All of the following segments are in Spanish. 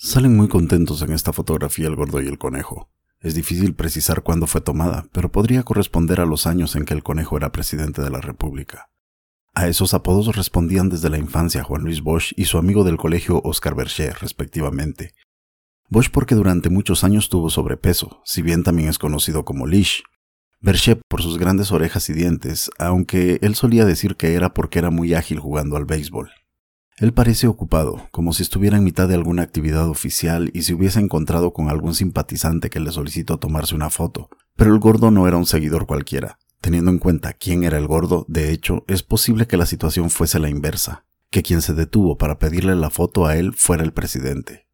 Salen muy contentos en esta fotografía el gordo y el conejo. Es difícil precisar cuándo fue tomada, pero podría corresponder a los años en que el conejo era presidente de la República. A esos apodos respondían desde la infancia Juan Luis Bosch y su amigo del colegio Oscar Berger, respectivamente. Bosch porque durante muchos años tuvo sobrepeso, si bien también es conocido como Lish. Berger por sus grandes orejas y dientes, aunque él solía decir que era porque era muy ágil jugando al béisbol. Él parece ocupado, como si estuviera en mitad de alguna actividad oficial y se hubiese encontrado con algún simpatizante que le solicitó tomarse una foto. Pero el gordo no era un seguidor cualquiera. Teniendo en cuenta quién era el gordo, de hecho, es posible que la situación fuese la inversa, que quien se detuvo para pedirle la foto a él fuera el presidente.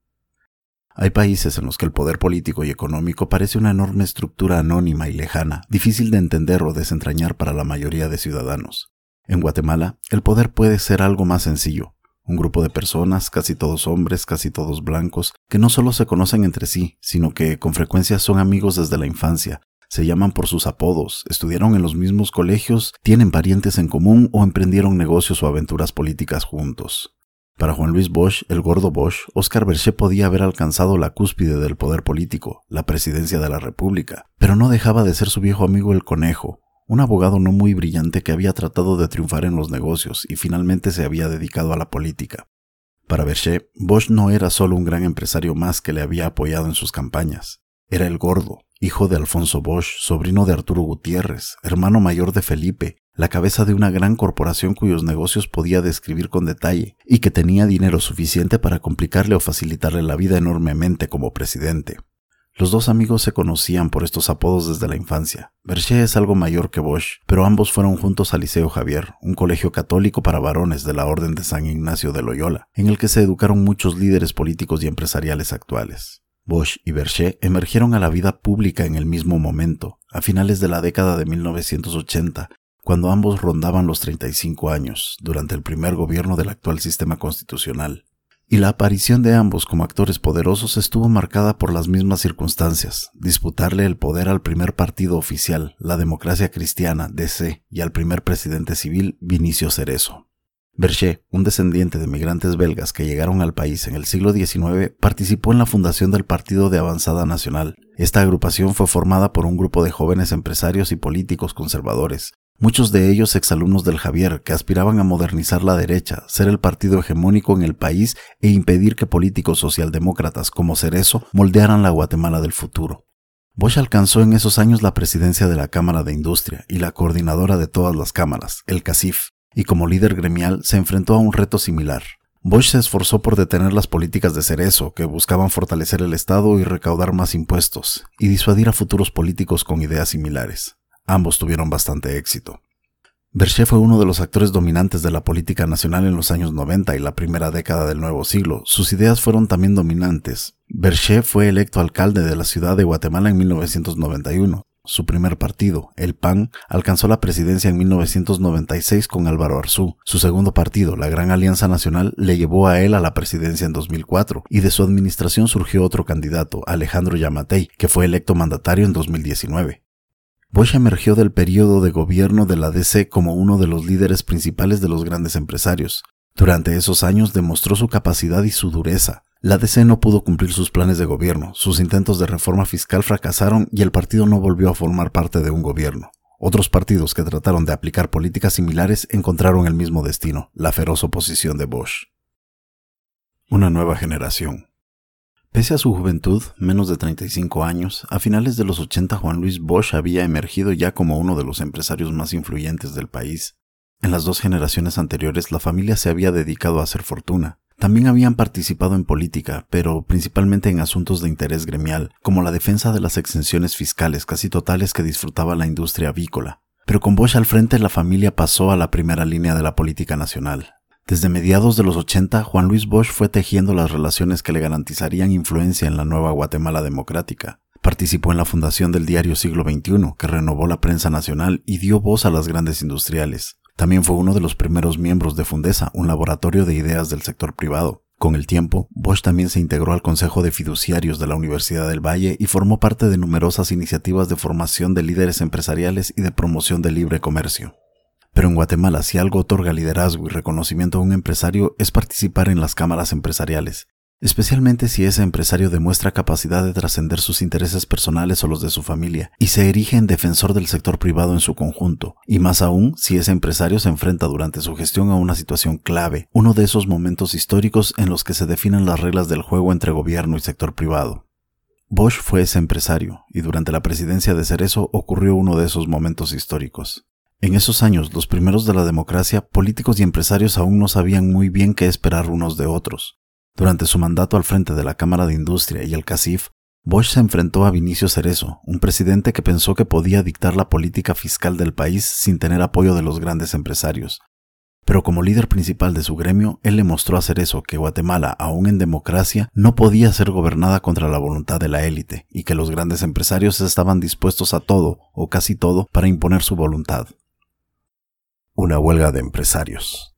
Hay países en los que el poder político y económico parece una enorme estructura anónima y lejana, difícil de entender o desentrañar para la mayoría de ciudadanos. En Guatemala, el poder puede ser algo más sencillo, un grupo de personas, casi todos hombres, casi todos blancos, que no solo se conocen entre sí, sino que con frecuencia son amigos desde la infancia, se llaman por sus apodos, estudiaron en los mismos colegios, tienen parientes en común o emprendieron negocios o aventuras políticas juntos. Para Juan Luis Bosch, el gordo Bosch, Oscar Berché podía haber alcanzado la cúspide del poder político, la presidencia de la República, pero no dejaba de ser su viejo amigo el conejo, un abogado no muy brillante que había tratado de triunfar en los negocios y finalmente se había dedicado a la política. Para Berché, Bosch no era solo un gran empresario más que le había apoyado en sus campañas. Era el gordo, hijo de Alfonso Bosch, sobrino de Arturo Gutiérrez, hermano mayor de Felipe, la cabeza de una gran corporación cuyos negocios podía describir con detalle y que tenía dinero suficiente para complicarle o facilitarle la vida enormemente como presidente. Los dos amigos se conocían por estos apodos desde la infancia. Berger es algo mayor que Bosch, pero ambos fueron juntos al Liceo Javier, un colegio católico para varones de la Orden de San Ignacio de Loyola, en el que se educaron muchos líderes políticos y empresariales actuales. Bosch y Berger emergieron a la vida pública en el mismo momento, a finales de la década de 1980, cuando ambos rondaban los 35 años, durante el primer gobierno del actual sistema constitucional y la aparición de ambos como actores poderosos estuvo marcada por las mismas circunstancias, disputarle el poder al primer partido oficial, la democracia cristiana, DC, y al primer presidente civil, Vinicio Cerezo. Berger, un descendiente de migrantes belgas que llegaron al país en el siglo XIX, participó en la fundación del Partido de Avanzada Nacional. Esta agrupación fue formada por un grupo de jóvenes empresarios y políticos conservadores, Muchos de ellos exalumnos del Javier que aspiraban a modernizar la derecha, ser el partido hegemónico en el país e impedir que políticos socialdemócratas como Cerezo moldearan la Guatemala del futuro. Bosch alcanzó en esos años la presidencia de la Cámara de Industria y la coordinadora de todas las cámaras, el CACIF, y como líder gremial se enfrentó a un reto similar. Bosch se esforzó por detener las políticas de Cerezo, que buscaban fortalecer el Estado y recaudar más impuestos, y disuadir a futuros políticos con ideas similares. Ambos tuvieron bastante éxito. Berché fue uno de los actores dominantes de la política nacional en los años 90 y la primera década del nuevo siglo. Sus ideas fueron también dominantes. Berché fue electo alcalde de la ciudad de Guatemala en 1991. Su primer partido, el PAN, alcanzó la presidencia en 1996 con Álvaro Arzú. Su segundo partido, la Gran Alianza Nacional, le llevó a él a la presidencia en 2004 y de su administración surgió otro candidato, Alejandro Yamatei, que fue electo mandatario en 2019. Bosch emergió del periodo de gobierno de la DC como uno de los líderes principales de los grandes empresarios. Durante esos años demostró su capacidad y su dureza. La DC no pudo cumplir sus planes de gobierno, sus intentos de reforma fiscal fracasaron y el partido no volvió a formar parte de un gobierno. Otros partidos que trataron de aplicar políticas similares encontraron el mismo destino, la feroz oposición de Bosch. Una nueva generación. Pese a su juventud, menos de 35 años, a finales de los 80 Juan Luis Bosch había emergido ya como uno de los empresarios más influyentes del país. En las dos generaciones anteriores la familia se había dedicado a hacer fortuna. También habían participado en política, pero principalmente en asuntos de interés gremial, como la defensa de las exenciones fiscales casi totales que disfrutaba la industria avícola. Pero con Bosch al frente la familia pasó a la primera línea de la política nacional. Desde mediados de los 80, Juan Luis Bosch fue tejiendo las relaciones que le garantizarían influencia en la nueva Guatemala democrática. Participó en la fundación del diario Siglo XXI, que renovó la prensa nacional y dio voz a las grandes industriales. También fue uno de los primeros miembros de Fundesa, un laboratorio de ideas del sector privado. Con el tiempo, Bosch también se integró al Consejo de Fiduciarios de la Universidad del Valle y formó parte de numerosas iniciativas de formación de líderes empresariales y de promoción del libre comercio. Pero en Guatemala, si algo otorga liderazgo y reconocimiento a un empresario es participar en las cámaras empresariales. especialmente si ese empresario demuestra capacidad de trascender sus intereses personales o los de su familia y se erige en defensor del sector privado en su conjunto, y más aún si ese empresario se enfrenta durante su gestión a una situación clave, uno de esos momentos históricos en los que se definen las reglas del juego entre gobierno y sector privado. Bosch fue ese empresario, y durante la presidencia de Cerezo ocurrió uno de esos momentos históricos. En esos años, los primeros de la democracia, políticos y empresarios aún no sabían muy bien qué esperar unos de otros. Durante su mandato al frente de la Cámara de Industria y el CACIF, Bosch se enfrentó a Vinicio Cerezo, un presidente que pensó que podía dictar la política fiscal del país sin tener apoyo de los grandes empresarios. Pero como líder principal de su gremio, él le mostró a Cerezo que Guatemala, aún en democracia, no podía ser gobernada contra la voluntad de la élite y que los grandes empresarios estaban dispuestos a todo, o casi todo, para imponer su voluntad. Una huelga de empresarios.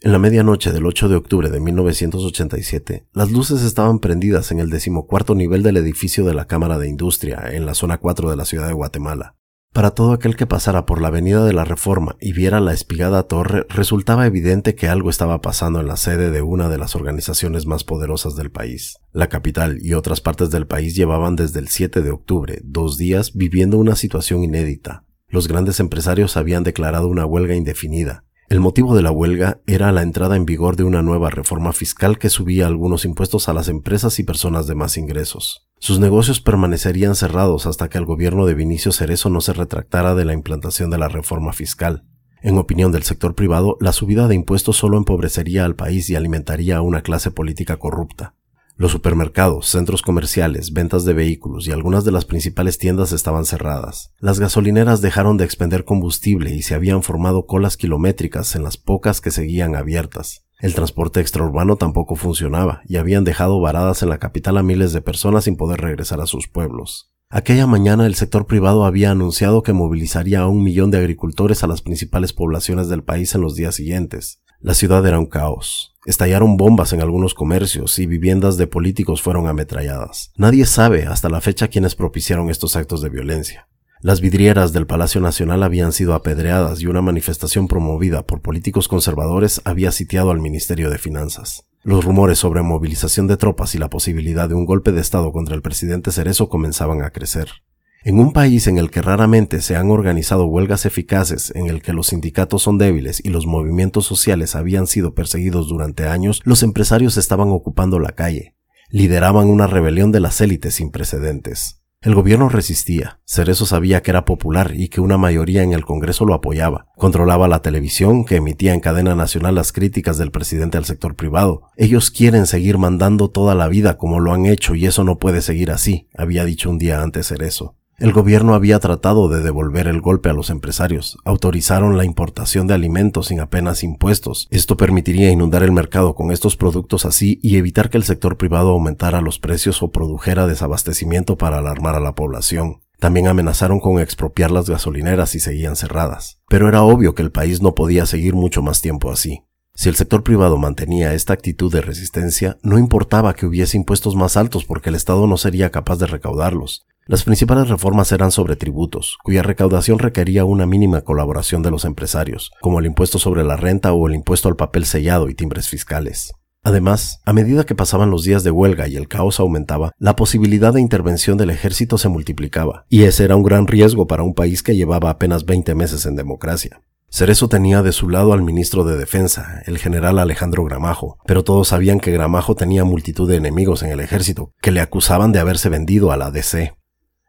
En la medianoche del 8 de octubre de 1987, las luces estaban prendidas en el decimocuarto nivel del edificio de la Cámara de Industria, en la zona 4 de la ciudad de Guatemala. Para todo aquel que pasara por la Avenida de la Reforma y viera la espigada torre, resultaba evidente que algo estaba pasando en la sede de una de las organizaciones más poderosas del país. La capital y otras partes del país llevaban desde el 7 de octubre dos días viviendo una situación inédita. Los grandes empresarios habían declarado una huelga indefinida, el motivo de la huelga era la entrada en vigor de una nueva reforma fiscal que subía algunos impuestos a las empresas y personas de más ingresos. Sus negocios permanecerían cerrados hasta que el gobierno de Vinicio Cerezo no se retractara de la implantación de la reforma fiscal. En opinión del sector privado, la subida de impuestos solo empobrecería al país y alimentaría a una clase política corrupta. Los supermercados, centros comerciales, ventas de vehículos y algunas de las principales tiendas estaban cerradas. Las gasolineras dejaron de expender combustible y se habían formado colas kilométricas en las pocas que seguían abiertas. El transporte extraurbano tampoco funcionaba y habían dejado varadas en la capital a miles de personas sin poder regresar a sus pueblos. Aquella mañana el sector privado había anunciado que movilizaría a un millón de agricultores a las principales poblaciones del país en los días siguientes. La ciudad era un caos. Estallaron bombas en algunos comercios y viviendas de políticos fueron ametralladas. Nadie sabe hasta la fecha quiénes propiciaron estos actos de violencia. Las vidrieras del Palacio Nacional habían sido apedreadas y una manifestación promovida por políticos conservadores había sitiado al Ministerio de Finanzas. Los rumores sobre movilización de tropas y la posibilidad de un golpe de Estado contra el presidente Cerezo comenzaban a crecer. En un país en el que raramente se han organizado huelgas eficaces, en el que los sindicatos son débiles y los movimientos sociales habían sido perseguidos durante años, los empresarios estaban ocupando la calle. Lideraban una rebelión de las élites sin precedentes. El gobierno resistía. Cerezo sabía que era popular y que una mayoría en el Congreso lo apoyaba. Controlaba la televisión, que emitía en cadena nacional las críticas del presidente al sector privado. Ellos quieren seguir mandando toda la vida como lo han hecho y eso no puede seguir así, había dicho un día antes Cerezo. El gobierno había tratado de devolver el golpe a los empresarios. Autorizaron la importación de alimentos sin apenas impuestos. Esto permitiría inundar el mercado con estos productos así y evitar que el sector privado aumentara los precios o produjera desabastecimiento para alarmar a la población. También amenazaron con expropiar las gasolineras si seguían cerradas. Pero era obvio que el país no podía seguir mucho más tiempo así. Si el sector privado mantenía esta actitud de resistencia, no importaba que hubiese impuestos más altos porque el Estado no sería capaz de recaudarlos. Las principales reformas eran sobre tributos, cuya recaudación requería una mínima colaboración de los empresarios, como el impuesto sobre la renta o el impuesto al papel sellado y timbres fiscales. Además, a medida que pasaban los días de huelga y el caos aumentaba, la posibilidad de intervención del ejército se multiplicaba, y ese era un gran riesgo para un país que llevaba apenas 20 meses en democracia. Cerezo tenía de su lado al ministro de Defensa, el general Alejandro Gramajo, pero todos sabían que Gramajo tenía multitud de enemigos en el ejército, que le acusaban de haberse vendido a la DC.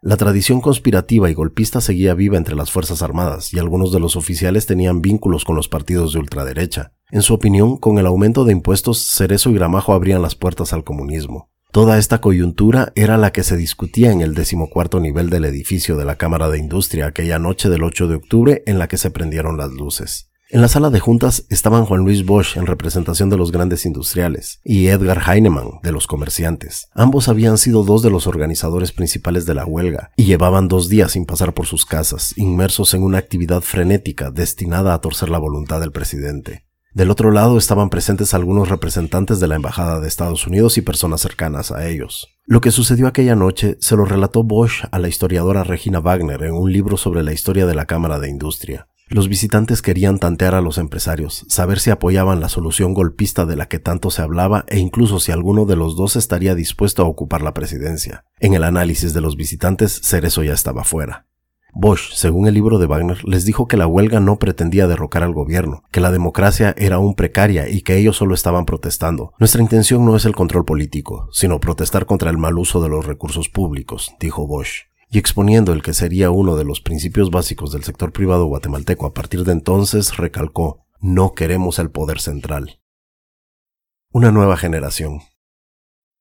La tradición conspirativa y golpista seguía viva entre las Fuerzas Armadas y algunos de los oficiales tenían vínculos con los partidos de ultraderecha. En su opinión, con el aumento de impuestos, Cerezo y Gramajo abrían las puertas al comunismo. Toda esta coyuntura era la que se discutía en el decimocuarto nivel del edificio de la Cámara de Industria aquella noche del 8 de octubre en la que se prendieron las luces. En la sala de juntas estaban Juan Luis Bosch en representación de los grandes industriales y Edgar Heinemann de los comerciantes. Ambos habían sido dos de los organizadores principales de la huelga y llevaban dos días sin pasar por sus casas, inmersos en una actividad frenética destinada a torcer la voluntad del presidente. Del otro lado estaban presentes algunos representantes de la Embajada de Estados Unidos y personas cercanas a ellos. Lo que sucedió aquella noche se lo relató Bosch a la historiadora Regina Wagner en un libro sobre la historia de la Cámara de Industria. Los visitantes querían tantear a los empresarios, saber si apoyaban la solución golpista de la que tanto se hablaba e incluso si alguno de los dos estaría dispuesto a ocupar la presidencia. En el análisis de los visitantes, Cerezo ya estaba fuera. Bosch, según el libro de Wagner, les dijo que la huelga no pretendía derrocar al gobierno, que la democracia era aún precaria y que ellos solo estaban protestando. Nuestra intención no es el control político, sino protestar contra el mal uso de los recursos públicos, dijo Bosch y exponiendo el que sería uno de los principios básicos del sector privado guatemalteco a partir de entonces, recalcó, no queremos el poder central. Una nueva generación.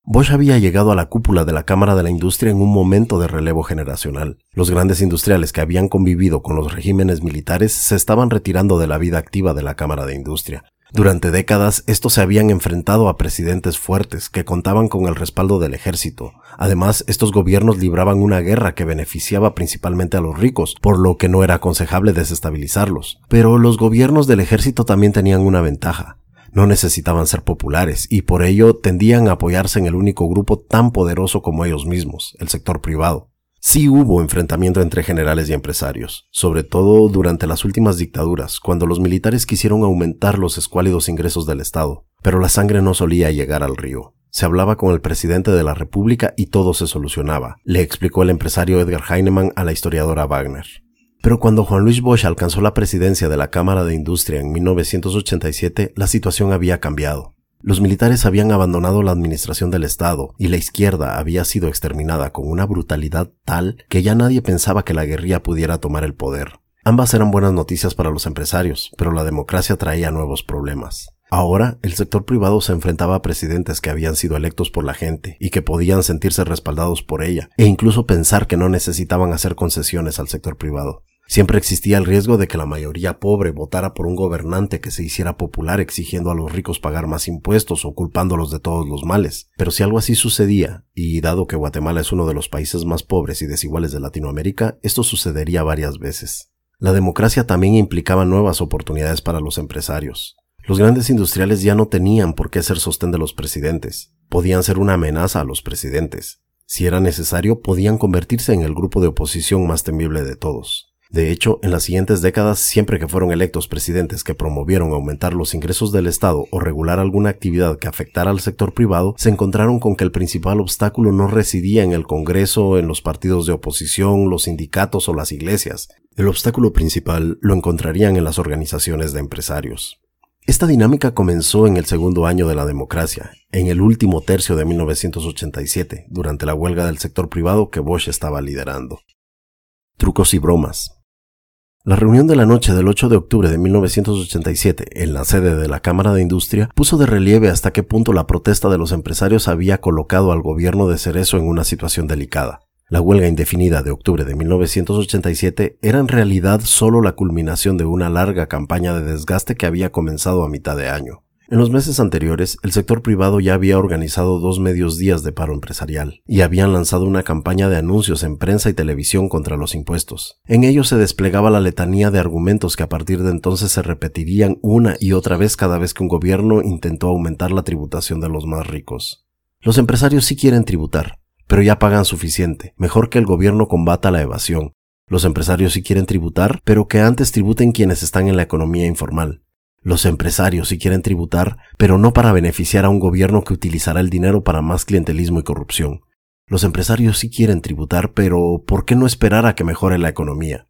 Bosch había llegado a la cúpula de la Cámara de la Industria en un momento de relevo generacional. Los grandes industriales que habían convivido con los regímenes militares se estaban retirando de la vida activa de la Cámara de Industria, durante décadas estos se habían enfrentado a presidentes fuertes que contaban con el respaldo del ejército. Además, estos gobiernos libraban una guerra que beneficiaba principalmente a los ricos, por lo que no era aconsejable desestabilizarlos. Pero los gobiernos del ejército también tenían una ventaja. No necesitaban ser populares y por ello tendían a apoyarse en el único grupo tan poderoso como ellos mismos, el sector privado. Sí hubo enfrentamiento entre generales y empresarios, sobre todo durante las últimas dictaduras, cuando los militares quisieron aumentar los escuálidos ingresos del Estado, pero la sangre no solía llegar al río. Se hablaba con el presidente de la República y todo se solucionaba, le explicó el empresario Edgar Heinemann a la historiadora Wagner. Pero cuando Juan Luis Bosch alcanzó la presidencia de la Cámara de Industria en 1987, la situación había cambiado. Los militares habían abandonado la administración del Estado y la izquierda había sido exterminada con una brutalidad tal que ya nadie pensaba que la guerrilla pudiera tomar el poder. Ambas eran buenas noticias para los empresarios, pero la democracia traía nuevos problemas. Ahora, el sector privado se enfrentaba a presidentes que habían sido electos por la gente y que podían sentirse respaldados por ella, e incluso pensar que no necesitaban hacer concesiones al sector privado. Siempre existía el riesgo de que la mayoría pobre votara por un gobernante que se hiciera popular exigiendo a los ricos pagar más impuestos o culpándolos de todos los males. Pero si algo así sucedía, y dado que Guatemala es uno de los países más pobres y desiguales de Latinoamérica, esto sucedería varias veces. La democracia también implicaba nuevas oportunidades para los empresarios. Los grandes industriales ya no tenían por qué ser sostén de los presidentes, podían ser una amenaza a los presidentes. Si era necesario, podían convertirse en el grupo de oposición más temible de todos. De hecho, en las siguientes décadas, siempre que fueron electos presidentes que promovieron aumentar los ingresos del Estado o regular alguna actividad que afectara al sector privado, se encontraron con que el principal obstáculo no residía en el Congreso, en los partidos de oposición, los sindicatos o las iglesias. El obstáculo principal lo encontrarían en las organizaciones de empresarios. Esta dinámica comenzó en el segundo año de la democracia, en el último tercio de 1987, durante la huelga del sector privado que Bosch estaba liderando. Trucos y bromas. La reunión de la noche del 8 de octubre de 1987 en la sede de la Cámara de Industria puso de relieve hasta qué punto la protesta de los empresarios había colocado al gobierno de Cerezo en una situación delicada. La huelga indefinida de octubre de 1987 era en realidad solo la culminación de una larga campaña de desgaste que había comenzado a mitad de año. En los meses anteriores, el sector privado ya había organizado dos medios días de paro empresarial y habían lanzado una campaña de anuncios en prensa y televisión contra los impuestos. En ellos se desplegaba la letanía de argumentos que a partir de entonces se repetirían una y otra vez cada vez que un gobierno intentó aumentar la tributación de los más ricos. Los empresarios sí quieren tributar, pero ya pagan suficiente. Mejor que el gobierno combata la evasión. Los empresarios sí quieren tributar, pero que antes tributen quienes están en la economía informal. Los empresarios si quieren tributar, pero no para beneficiar a un gobierno que utilizará el dinero para más clientelismo y corrupción. Los empresarios sí quieren tributar, pero ¿por qué no esperar a que mejore la economía?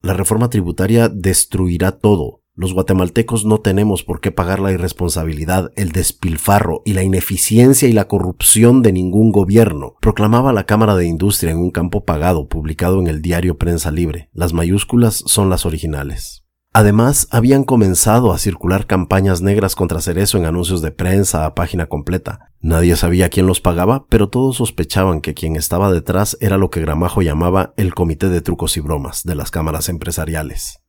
La reforma tributaria destruirá todo. Los guatemaltecos no tenemos por qué pagar la irresponsabilidad, el despilfarro y la ineficiencia y la corrupción de ningún gobierno, proclamaba la Cámara de Industria en un campo pagado publicado en el diario Prensa Libre. Las mayúsculas son las originales. Además, habían comenzado a circular campañas negras contra Cerezo en anuncios de prensa a página completa. Nadie sabía quién los pagaba, pero todos sospechaban que quien estaba detrás era lo que Gramajo llamaba el Comité de Trucos y Bromas de las cámaras empresariales.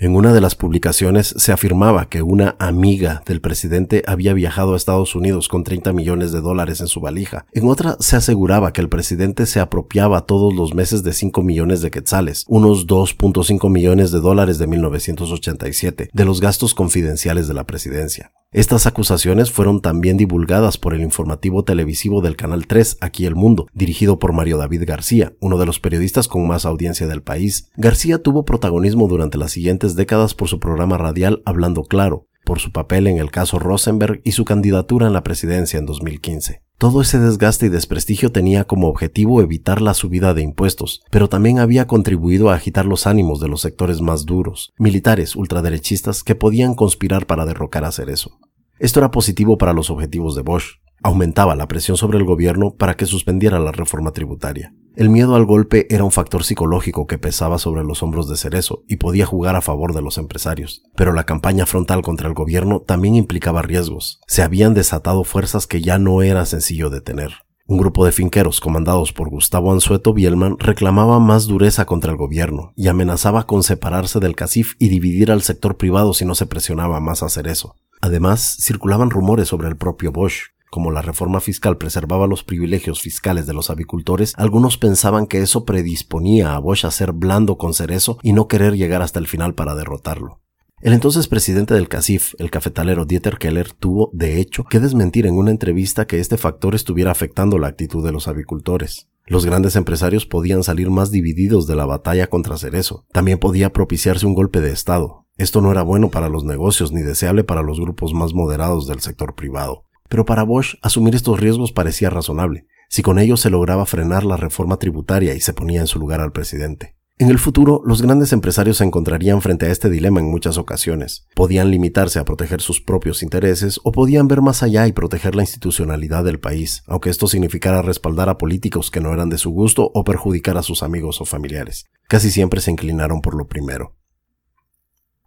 En una de las publicaciones se afirmaba que una amiga del presidente había viajado a Estados Unidos con 30 millones de dólares en su valija. En otra se aseguraba que el presidente se apropiaba todos los meses de 5 millones de quetzales, unos 2.5 millones de dólares de 1987, de los gastos confidenciales de la presidencia. Estas acusaciones fueron también divulgadas por el informativo televisivo del Canal 3, Aquí el Mundo, dirigido por Mario David García, uno de los periodistas con más audiencia del país. García tuvo protagonismo durante las siguientes décadas por su programa radial Hablando Claro, por su papel en el caso Rosenberg y su candidatura en la presidencia en 2015. Todo ese desgaste y desprestigio tenía como objetivo evitar la subida de impuestos, pero también había contribuido a agitar los ánimos de los sectores más duros, militares ultraderechistas que podían conspirar para derrocar a Cerezo. Esto era positivo para los objetivos de Bosch, aumentaba la presión sobre el gobierno para que suspendiera la reforma tributaria. El miedo al golpe era un factor psicológico que pesaba sobre los hombros de Cerezo y podía jugar a favor de los empresarios. Pero la campaña frontal contra el gobierno también implicaba riesgos. Se habían desatado fuerzas que ya no era sencillo detener. Un grupo de finqueros comandados por Gustavo Anzueto Bielman reclamaba más dureza contra el gobierno y amenazaba con separarse del CACIF y dividir al sector privado si no se presionaba más a hacer eso. Además, circulaban rumores sobre el propio Bosch, como la reforma fiscal preservaba los privilegios fiscales de los avicultores, algunos pensaban que eso predisponía a Bosch a ser blando con Cerezo y no querer llegar hasta el final para derrotarlo. El entonces presidente del CACIF, el cafetalero Dieter Keller, tuvo, de hecho, que desmentir en una entrevista que este factor estuviera afectando la actitud de los avicultores. Los grandes empresarios podían salir más divididos de la batalla contra Cerezo. También podía propiciarse un golpe de Estado. Esto no era bueno para los negocios ni deseable para los grupos más moderados del sector privado. Pero para Bosch asumir estos riesgos parecía razonable, si con ello se lograba frenar la reforma tributaria y se ponía en su lugar al presidente. En el futuro, los grandes empresarios se encontrarían frente a este dilema en muchas ocasiones. Podían limitarse a proteger sus propios intereses o podían ver más allá y proteger la institucionalidad del país, aunque esto significara respaldar a políticos que no eran de su gusto o perjudicar a sus amigos o familiares. Casi siempre se inclinaron por lo primero.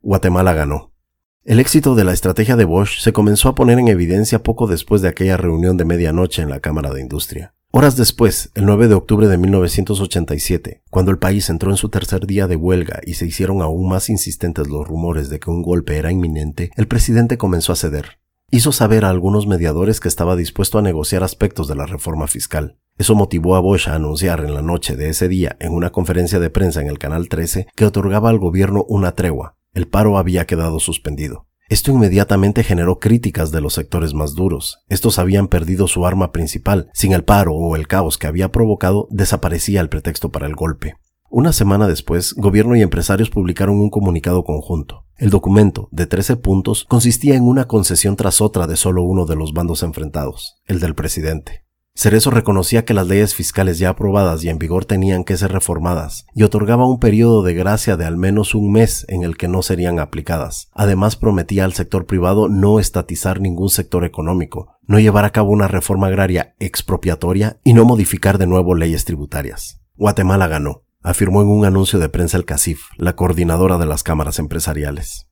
Guatemala ganó. El éxito de la estrategia de Bosch se comenzó a poner en evidencia poco después de aquella reunión de medianoche en la Cámara de Industria. Horas después, el 9 de octubre de 1987, cuando el país entró en su tercer día de huelga y se hicieron aún más insistentes los rumores de que un golpe era inminente, el presidente comenzó a ceder. Hizo saber a algunos mediadores que estaba dispuesto a negociar aspectos de la reforma fiscal. Eso motivó a Bosch a anunciar en la noche de ese día, en una conferencia de prensa en el Canal 13, que otorgaba al gobierno una tregua, el paro había quedado suspendido. Esto inmediatamente generó críticas de los sectores más duros. Estos habían perdido su arma principal. Sin el paro o el caos que había provocado, desaparecía el pretexto para el golpe. Una semana después, gobierno y empresarios publicaron un comunicado conjunto. El documento, de 13 puntos, consistía en una concesión tras otra de solo uno de los bandos enfrentados, el del presidente. Cerezo reconocía que las leyes fiscales ya aprobadas y en vigor tenían que ser reformadas y otorgaba un periodo de gracia de al menos un mes en el que no serían aplicadas. Además prometía al sector privado no estatizar ningún sector económico, no llevar a cabo una reforma agraria expropiatoria y no modificar de nuevo leyes tributarias. Guatemala ganó, afirmó en un anuncio de prensa el CACIF, la coordinadora de las cámaras empresariales.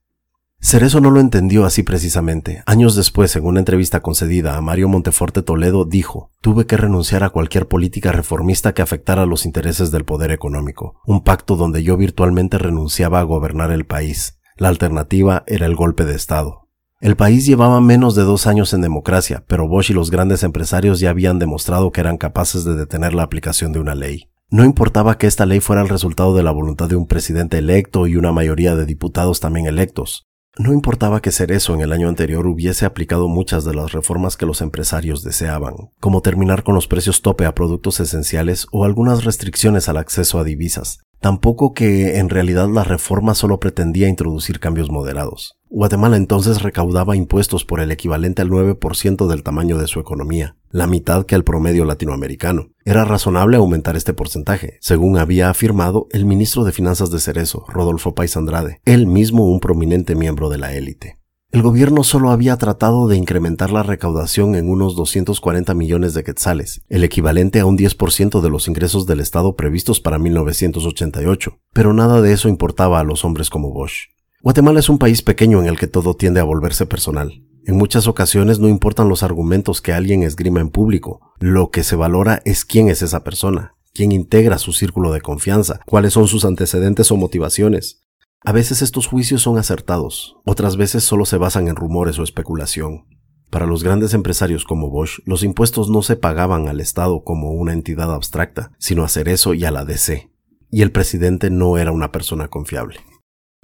Cerezo no lo entendió así precisamente. Años después, en una entrevista concedida a Mario Monteforte Toledo, dijo, tuve que renunciar a cualquier política reformista que afectara los intereses del poder económico, un pacto donde yo virtualmente renunciaba a gobernar el país. La alternativa era el golpe de Estado. El país llevaba menos de dos años en democracia, pero Bosch y los grandes empresarios ya habían demostrado que eran capaces de detener la aplicación de una ley. No importaba que esta ley fuera el resultado de la voluntad de un presidente electo y una mayoría de diputados también electos. No importaba que Cerezo en el año anterior hubiese aplicado muchas de las reformas que los empresarios deseaban, como terminar con los precios tope a productos esenciales o algunas restricciones al acceso a divisas, Tampoco que en realidad la reforma solo pretendía introducir cambios moderados. Guatemala entonces recaudaba impuestos por el equivalente al 9% del tamaño de su economía, la mitad que el promedio latinoamericano. Era razonable aumentar este porcentaje, según había afirmado el ministro de Finanzas de Cerezo, Rodolfo Pais Andrade, él mismo un prominente miembro de la élite. El gobierno solo había tratado de incrementar la recaudación en unos 240 millones de quetzales, el equivalente a un 10% de los ingresos del Estado previstos para 1988, pero nada de eso importaba a los hombres como Bosch. Guatemala es un país pequeño en el que todo tiende a volverse personal. En muchas ocasiones no importan los argumentos que alguien esgrima en público, lo que se valora es quién es esa persona, quién integra su círculo de confianza, cuáles son sus antecedentes o motivaciones, a veces estos juicios son acertados, otras veces solo se basan en rumores o especulación. Para los grandes empresarios como Bosch, los impuestos no se pagaban al Estado como una entidad abstracta, sino a Cerezo y a la DC. Y el presidente no era una persona confiable.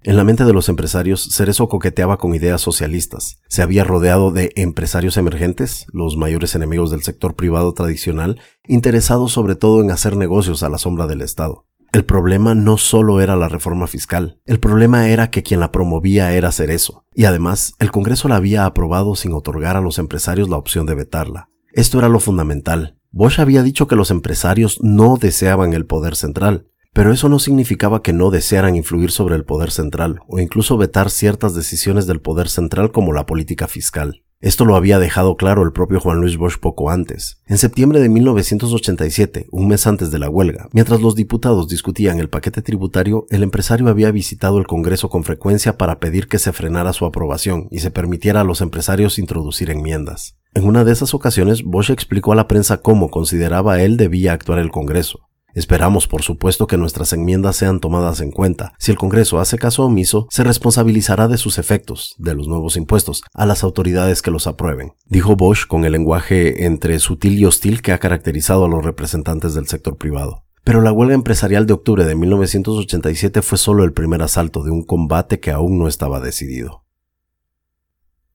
En la mente de los empresarios, Cerezo coqueteaba con ideas socialistas. Se había rodeado de empresarios emergentes, los mayores enemigos del sector privado tradicional, interesados sobre todo en hacer negocios a la sombra del Estado. El problema no solo era la reforma fiscal, el problema era que quien la promovía era Cerezo, y además el Congreso la había aprobado sin otorgar a los empresarios la opción de vetarla. Esto era lo fundamental. Bosch había dicho que los empresarios no deseaban el poder central, pero eso no significaba que no desearan influir sobre el poder central o incluso vetar ciertas decisiones del poder central como la política fiscal. Esto lo había dejado claro el propio Juan Luis Bosch poco antes. En septiembre de 1987, un mes antes de la huelga, mientras los diputados discutían el paquete tributario, el empresario había visitado el Congreso con frecuencia para pedir que se frenara su aprobación y se permitiera a los empresarios introducir enmiendas. En una de esas ocasiones, Bosch explicó a la prensa cómo consideraba él debía actuar el Congreso. Esperamos, por supuesto, que nuestras enmiendas sean tomadas en cuenta. Si el Congreso hace caso omiso, se responsabilizará de sus efectos, de los nuevos impuestos, a las autoridades que los aprueben, dijo Bosch con el lenguaje entre sutil y hostil que ha caracterizado a los representantes del sector privado. Pero la huelga empresarial de octubre de 1987 fue solo el primer asalto de un combate que aún no estaba decidido.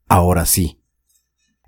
Ahora sí,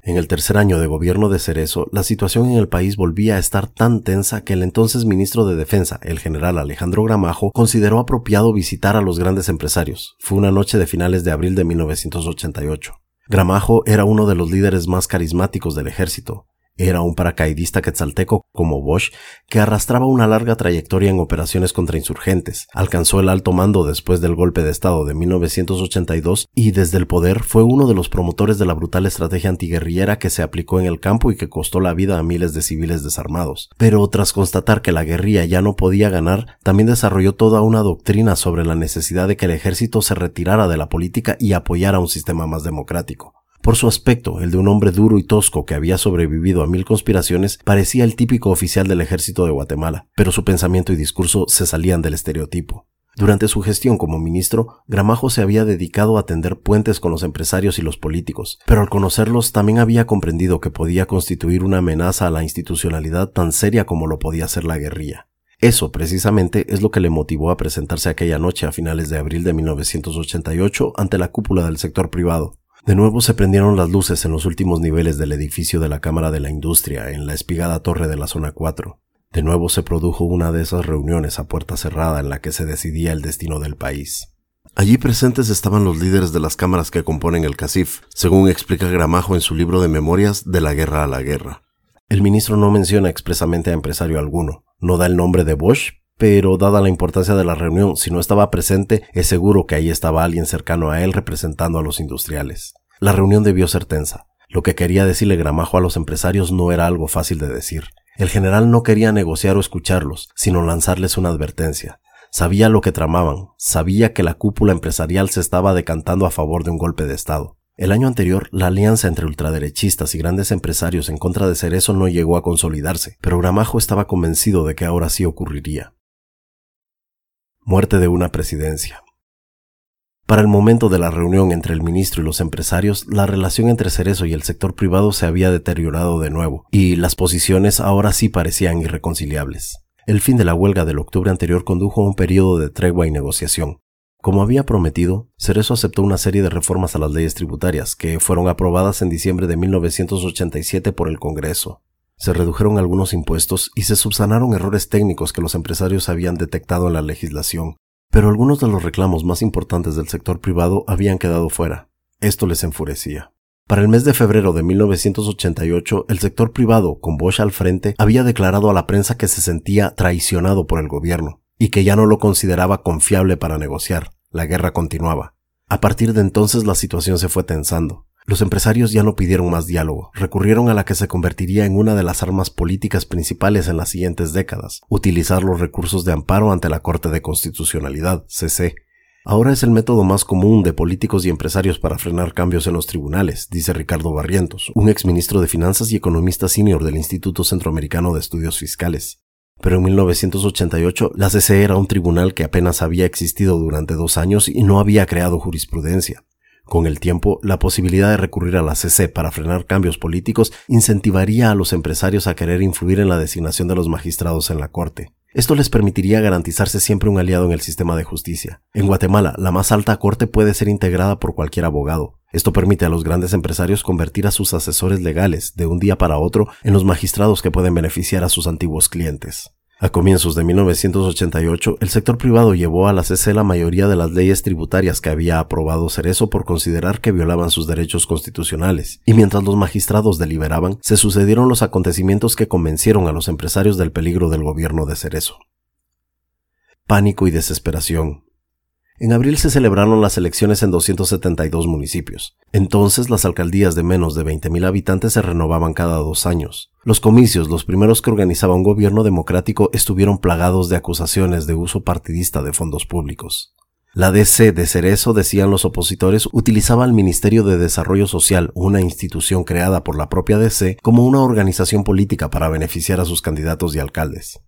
en el tercer año de gobierno de Cerezo, la situación en el país volvía a estar tan tensa que el entonces ministro de Defensa, el general Alejandro Gramajo, consideró apropiado visitar a los grandes empresarios. Fue una noche de finales de abril de 1988. Gramajo era uno de los líderes más carismáticos del ejército. Era un paracaidista quetzalteco como Bosch que arrastraba una larga trayectoria en operaciones contra insurgentes. Alcanzó el alto mando después del golpe de Estado de 1982 y desde el poder fue uno de los promotores de la brutal estrategia antiguerrillera que se aplicó en el campo y que costó la vida a miles de civiles desarmados. Pero tras constatar que la guerrilla ya no podía ganar, también desarrolló toda una doctrina sobre la necesidad de que el ejército se retirara de la política y apoyara un sistema más democrático. Por su aspecto, el de un hombre duro y tosco que había sobrevivido a mil conspiraciones, parecía el típico oficial del ejército de Guatemala, pero su pensamiento y discurso se salían del estereotipo. Durante su gestión como ministro, Gramajo se había dedicado a tender puentes con los empresarios y los políticos, pero al conocerlos también había comprendido que podía constituir una amenaza a la institucionalidad tan seria como lo podía ser la guerrilla. Eso precisamente es lo que le motivó a presentarse aquella noche a finales de abril de 1988 ante la cúpula del sector privado, de nuevo se prendieron las luces en los últimos niveles del edificio de la Cámara de la Industria, en la espigada torre de la zona 4. De nuevo se produjo una de esas reuniones a puerta cerrada en la que se decidía el destino del país. Allí presentes estaban los líderes de las cámaras que componen el CACIF, según explica Gramajo en su libro de memorias De la guerra a la guerra. El ministro no menciona expresamente a empresario alguno, no da el nombre de Bosch, pero dada la importancia de la reunión, si no estaba presente, es seguro que ahí estaba alguien cercano a él representando a los industriales. La reunión debió ser tensa. Lo que quería decirle Gramajo a los empresarios no era algo fácil de decir. El general no quería negociar o escucharlos, sino lanzarles una advertencia. Sabía lo que tramaban, sabía que la cúpula empresarial se estaba decantando a favor de un golpe de Estado. El año anterior, la alianza entre ultraderechistas y grandes empresarios en contra de Cerezo no llegó a consolidarse, pero Gramajo estaba convencido de que ahora sí ocurriría. Muerte de una presidencia. Para el momento de la reunión entre el ministro y los empresarios, la relación entre Cerezo y el sector privado se había deteriorado de nuevo, y las posiciones ahora sí parecían irreconciliables. El fin de la huelga del octubre anterior condujo a un periodo de tregua y negociación. Como había prometido, Cerezo aceptó una serie de reformas a las leyes tributarias que fueron aprobadas en diciembre de 1987 por el Congreso se redujeron algunos impuestos y se subsanaron errores técnicos que los empresarios habían detectado en la legislación, pero algunos de los reclamos más importantes del sector privado habían quedado fuera. Esto les enfurecía. Para el mes de febrero de 1988, el sector privado, con Bosch al frente, había declarado a la prensa que se sentía traicionado por el gobierno y que ya no lo consideraba confiable para negociar. La guerra continuaba. A partir de entonces la situación se fue tensando. Los empresarios ya no pidieron más diálogo, recurrieron a la que se convertiría en una de las armas políticas principales en las siguientes décadas, utilizar los recursos de amparo ante la Corte de Constitucionalidad, CC. Ahora es el método más común de políticos y empresarios para frenar cambios en los tribunales, dice Ricardo Barrientos, un exministro de Finanzas y economista senior del Instituto Centroamericano de Estudios Fiscales. Pero en 1988 la CC era un tribunal que apenas había existido durante dos años y no había creado jurisprudencia. Con el tiempo, la posibilidad de recurrir a la CC para frenar cambios políticos incentivaría a los empresarios a querer influir en la designación de los magistrados en la Corte. Esto les permitiría garantizarse siempre un aliado en el sistema de justicia. En Guatemala, la más alta corte puede ser integrada por cualquier abogado. Esto permite a los grandes empresarios convertir a sus asesores legales de un día para otro en los magistrados que pueden beneficiar a sus antiguos clientes. A comienzos de 1988, el sector privado llevó a la CC la mayoría de las leyes tributarias que había aprobado Cerezo por considerar que violaban sus derechos constitucionales, y mientras los magistrados deliberaban, se sucedieron los acontecimientos que convencieron a los empresarios del peligro del gobierno de Cerezo. Pánico y desesperación, en abril se celebraron las elecciones en 272 municipios. Entonces las alcaldías de menos de 20.000 habitantes se renovaban cada dos años. Los comicios, los primeros que organizaba un gobierno democrático, estuvieron plagados de acusaciones de uso partidista de fondos públicos. La DC de Cerezo, decían los opositores, utilizaba al Ministerio de Desarrollo Social, una institución creada por la propia DC, como una organización política para beneficiar a sus candidatos y alcaldes.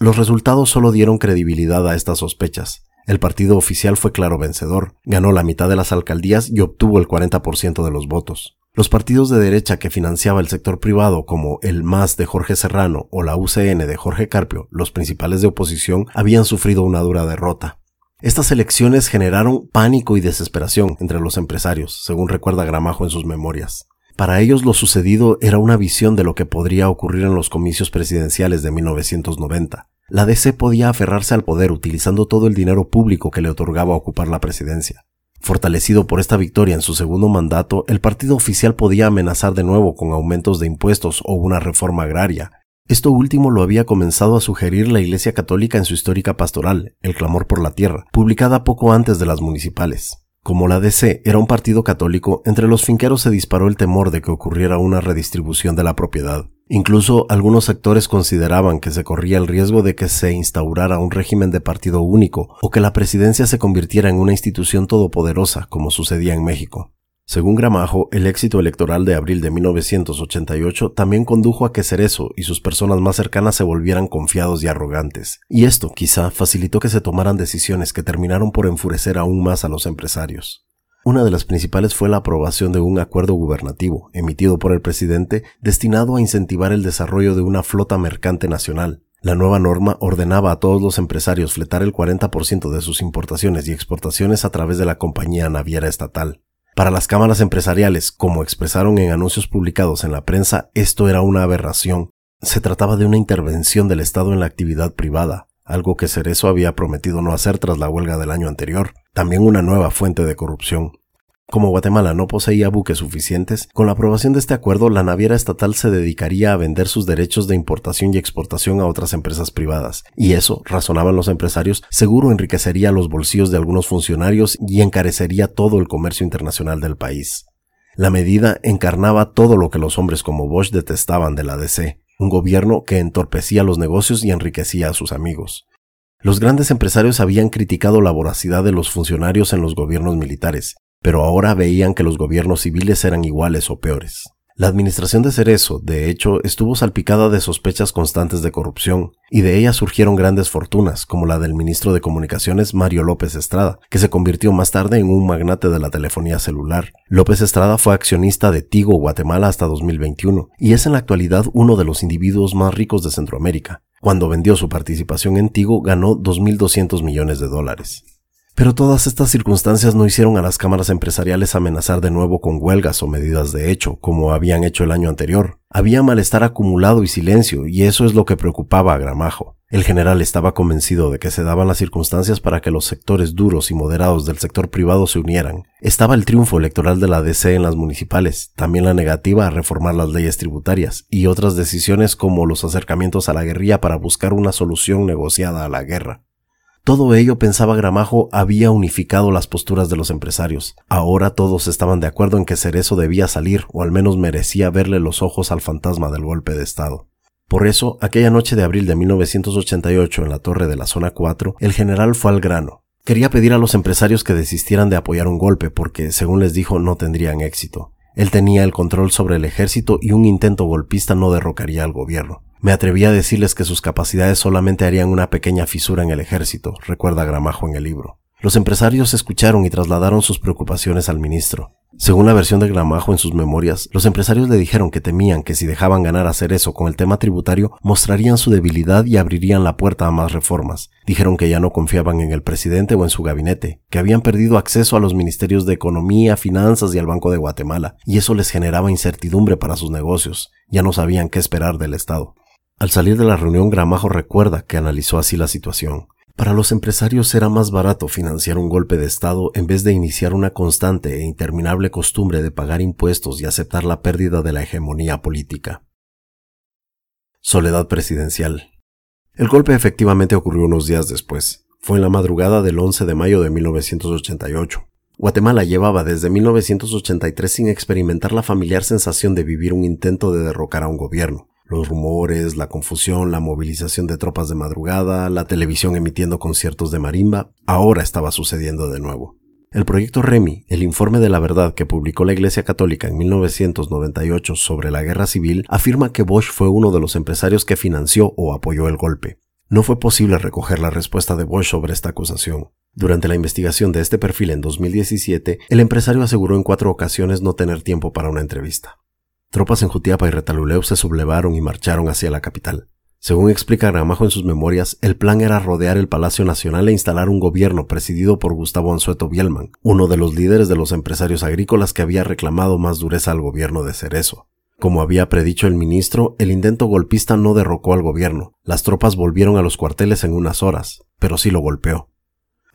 Los resultados solo dieron credibilidad a estas sospechas. El partido oficial fue claro vencedor, ganó la mitad de las alcaldías y obtuvo el 40% de los votos. Los partidos de derecha que financiaba el sector privado como el MAS de Jorge Serrano o la UCN de Jorge Carpio, los principales de oposición, habían sufrido una dura derrota. Estas elecciones generaron pánico y desesperación entre los empresarios, según recuerda Gramajo en sus memorias. Para ellos lo sucedido era una visión de lo que podría ocurrir en los comicios presidenciales de 1990. La DC podía aferrarse al poder utilizando todo el dinero público que le otorgaba ocupar la presidencia. Fortalecido por esta victoria en su segundo mandato, el partido oficial podía amenazar de nuevo con aumentos de impuestos o una reforma agraria. Esto último lo había comenzado a sugerir la Iglesia Católica en su histórica pastoral, El clamor por la tierra, publicada poco antes de las municipales. Como la DC era un partido católico, entre los finqueros se disparó el temor de que ocurriera una redistribución de la propiedad. Incluso algunos sectores consideraban que se corría el riesgo de que se instaurara un régimen de partido único o que la presidencia se convirtiera en una institución todopoderosa, como sucedía en México. Según Gramajo, el éxito electoral de abril de 1988 también condujo a que Cerezo y sus personas más cercanas se volvieran confiados y arrogantes, y esto quizá facilitó que se tomaran decisiones que terminaron por enfurecer aún más a los empresarios. Una de las principales fue la aprobación de un acuerdo gubernativo, emitido por el presidente, destinado a incentivar el desarrollo de una flota mercante nacional. La nueva norma ordenaba a todos los empresarios fletar el 40% de sus importaciones y exportaciones a través de la compañía naviera estatal. Para las cámaras empresariales, como expresaron en anuncios publicados en la prensa, esto era una aberración. Se trataba de una intervención del Estado en la actividad privada, algo que Cerezo había prometido no hacer tras la huelga del año anterior, también una nueva fuente de corrupción. Como Guatemala no poseía buques suficientes, con la aprobación de este acuerdo la naviera estatal se dedicaría a vender sus derechos de importación y exportación a otras empresas privadas, y eso, razonaban los empresarios, seguro enriquecería los bolsillos de algunos funcionarios y encarecería todo el comercio internacional del país. La medida encarnaba todo lo que los hombres como Bosch detestaban de la DC, un gobierno que entorpecía los negocios y enriquecía a sus amigos. Los grandes empresarios habían criticado la voracidad de los funcionarios en los gobiernos militares, pero ahora veían que los gobiernos civiles eran iguales o peores. La administración de Cerezo, de hecho, estuvo salpicada de sospechas constantes de corrupción, y de ella surgieron grandes fortunas, como la del ministro de Comunicaciones Mario López Estrada, que se convirtió más tarde en un magnate de la telefonía celular. López Estrada fue accionista de Tigo Guatemala hasta 2021, y es en la actualidad uno de los individuos más ricos de Centroamérica. Cuando vendió su participación en Tigo ganó 2.200 millones de dólares. Pero todas estas circunstancias no hicieron a las cámaras empresariales amenazar de nuevo con huelgas o medidas de hecho, como habían hecho el año anterior. Había malestar acumulado y silencio, y eso es lo que preocupaba a Gramajo. El general estaba convencido de que se daban las circunstancias para que los sectores duros y moderados del sector privado se unieran. Estaba el triunfo electoral de la DC en las municipales, también la negativa a reformar las leyes tributarias, y otras decisiones como los acercamientos a la guerrilla para buscar una solución negociada a la guerra. Todo ello, pensaba Gramajo, había unificado las posturas de los empresarios. Ahora todos estaban de acuerdo en que Cerezo debía salir, o al menos merecía verle los ojos al fantasma del golpe de Estado. Por eso, aquella noche de abril de 1988 en la torre de la zona 4, el general fue al grano. Quería pedir a los empresarios que desistieran de apoyar un golpe porque, según les dijo, no tendrían éxito. Él tenía el control sobre el ejército y un intento golpista no derrocaría al gobierno. Me atreví a decirles que sus capacidades solamente harían una pequeña fisura en el ejército, recuerda Gramajo en el libro. Los empresarios escucharon y trasladaron sus preocupaciones al ministro. Según la versión de Gramajo en sus memorias, los empresarios le dijeron que temían que si dejaban ganar hacer eso con el tema tributario, mostrarían su debilidad y abrirían la puerta a más reformas. Dijeron que ya no confiaban en el presidente o en su gabinete, que habían perdido acceso a los ministerios de Economía, Finanzas y al Banco de Guatemala, y eso les generaba incertidumbre para sus negocios. Ya no sabían qué esperar del Estado. Al salir de la reunión, Gramajo recuerda que analizó así la situación. Para los empresarios era más barato financiar un golpe de Estado en vez de iniciar una constante e interminable costumbre de pagar impuestos y aceptar la pérdida de la hegemonía política. Soledad presidencial. El golpe efectivamente ocurrió unos días después. Fue en la madrugada del 11 de mayo de 1988. Guatemala llevaba desde 1983 sin experimentar la familiar sensación de vivir un intento de derrocar a un gobierno. Los rumores, la confusión, la movilización de tropas de madrugada, la televisión emitiendo conciertos de marimba, ahora estaba sucediendo de nuevo. El proyecto REMI, el informe de la verdad que publicó la Iglesia Católica en 1998 sobre la guerra civil, afirma que Bosch fue uno de los empresarios que financió o apoyó el golpe. No fue posible recoger la respuesta de Bosch sobre esta acusación. Durante la investigación de este perfil en 2017, el empresario aseguró en cuatro ocasiones no tener tiempo para una entrevista. Tropas en Jutiapa y Retaluleu se sublevaron y marcharon hacia la capital. Según explica Gramajo en sus memorias, el plan era rodear el Palacio Nacional e instalar un gobierno presidido por Gustavo Anzueto Bielman, uno de los líderes de los empresarios agrícolas que había reclamado más dureza al gobierno de Cerezo. Como había predicho el ministro, el intento golpista no derrocó al gobierno. Las tropas volvieron a los cuarteles en unas horas, pero sí lo golpeó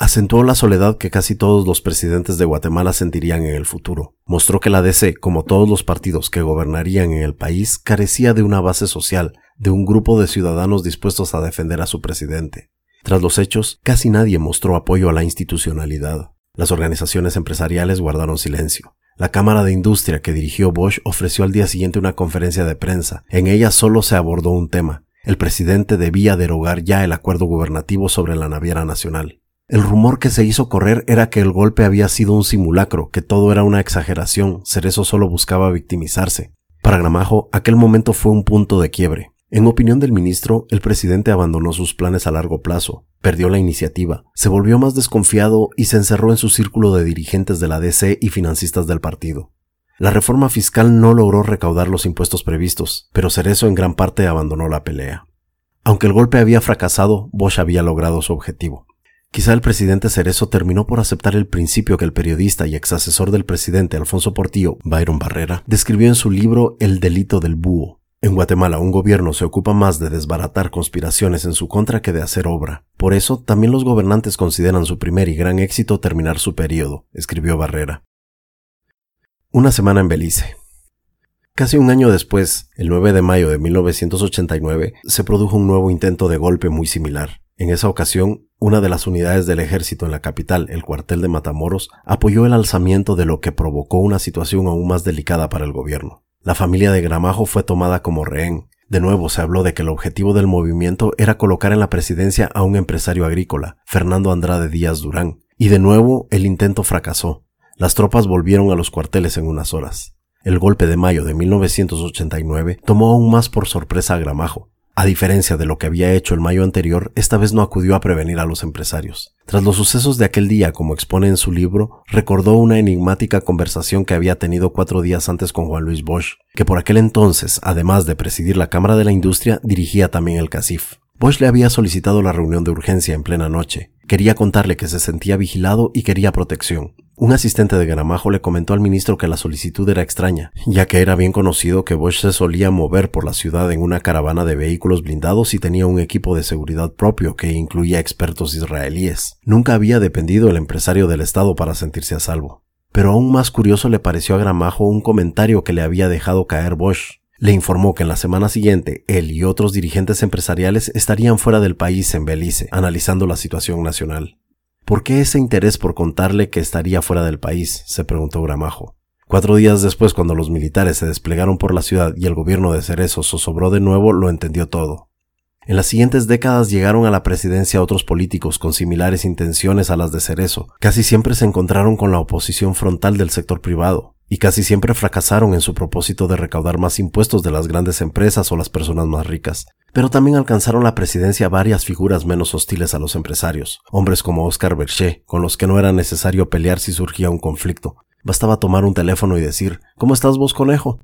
acentuó la soledad que casi todos los presidentes de Guatemala sentirían en el futuro. Mostró que la DC, como todos los partidos que gobernarían en el país, carecía de una base social, de un grupo de ciudadanos dispuestos a defender a su presidente. Tras los hechos, casi nadie mostró apoyo a la institucionalidad. Las organizaciones empresariales guardaron silencio. La Cámara de Industria que dirigió Bosch ofreció al día siguiente una conferencia de prensa. En ella solo se abordó un tema. El presidente debía derogar ya el acuerdo gubernativo sobre la naviera nacional. El rumor que se hizo correr era que el golpe había sido un simulacro, que todo era una exageración, Cerezo solo buscaba victimizarse. Para Gramajo, aquel momento fue un punto de quiebre. En opinión del ministro, el presidente abandonó sus planes a largo plazo, perdió la iniciativa, se volvió más desconfiado y se encerró en su círculo de dirigentes de la DC y financistas del partido. La reforma fiscal no logró recaudar los impuestos previstos, pero Cerezo en gran parte abandonó la pelea. Aunque el golpe había fracasado, Bosch había logrado su objetivo. Quizá el presidente Cerezo terminó por aceptar el principio que el periodista y ex asesor del presidente Alfonso Portillo, Byron Barrera, describió en su libro El delito del búho. En Guatemala un gobierno se ocupa más de desbaratar conspiraciones en su contra que de hacer obra. Por eso también los gobernantes consideran su primer y gran éxito terminar su periodo, escribió Barrera. Una semana en Belice. Casi un año después, el 9 de mayo de 1989, se produjo un nuevo intento de golpe muy similar. En esa ocasión, una de las unidades del ejército en la capital, el cuartel de Matamoros, apoyó el alzamiento de lo que provocó una situación aún más delicada para el gobierno. La familia de Gramajo fue tomada como rehén. De nuevo se habló de que el objetivo del movimiento era colocar en la presidencia a un empresario agrícola, Fernando Andrade Díaz Durán, y de nuevo el intento fracasó. Las tropas volvieron a los cuarteles en unas horas. El golpe de mayo de 1989 tomó aún más por sorpresa a Gramajo. A diferencia de lo que había hecho el mayo anterior, esta vez no acudió a prevenir a los empresarios. Tras los sucesos de aquel día, como expone en su libro, recordó una enigmática conversación que había tenido cuatro días antes con Juan Luis Bosch, que por aquel entonces, además de presidir la Cámara de la Industria, dirigía también el CACIF. Bosch le había solicitado la reunión de urgencia en plena noche. Quería contarle que se sentía vigilado y quería protección. Un asistente de Gramajo le comentó al ministro que la solicitud era extraña, ya que era bien conocido que Bosch se solía mover por la ciudad en una caravana de vehículos blindados y tenía un equipo de seguridad propio que incluía expertos israelíes. Nunca había dependido el empresario del Estado para sentirse a salvo. Pero aún más curioso le pareció a Gramajo un comentario que le había dejado caer Bosch. Le informó que en la semana siguiente él y otros dirigentes empresariales estarían fuera del país en Belice, analizando la situación nacional. ¿Por qué ese interés por contarle que estaría fuera del país? se preguntó Gramajo. Cuatro días después, cuando los militares se desplegaron por la ciudad y el gobierno de Cerezo zozobró de nuevo, lo entendió todo. En las siguientes décadas llegaron a la presidencia otros políticos con similares intenciones a las de Cerezo. Casi siempre se encontraron con la oposición frontal del sector privado, y casi siempre fracasaron en su propósito de recaudar más impuestos de las grandes empresas o las personas más ricas. Pero también alcanzaron la presidencia varias figuras menos hostiles a los empresarios, hombres como Oscar Berché, con los que no era necesario pelear si surgía un conflicto. Bastaba tomar un teléfono y decir, ¿Cómo estás vos, conejo?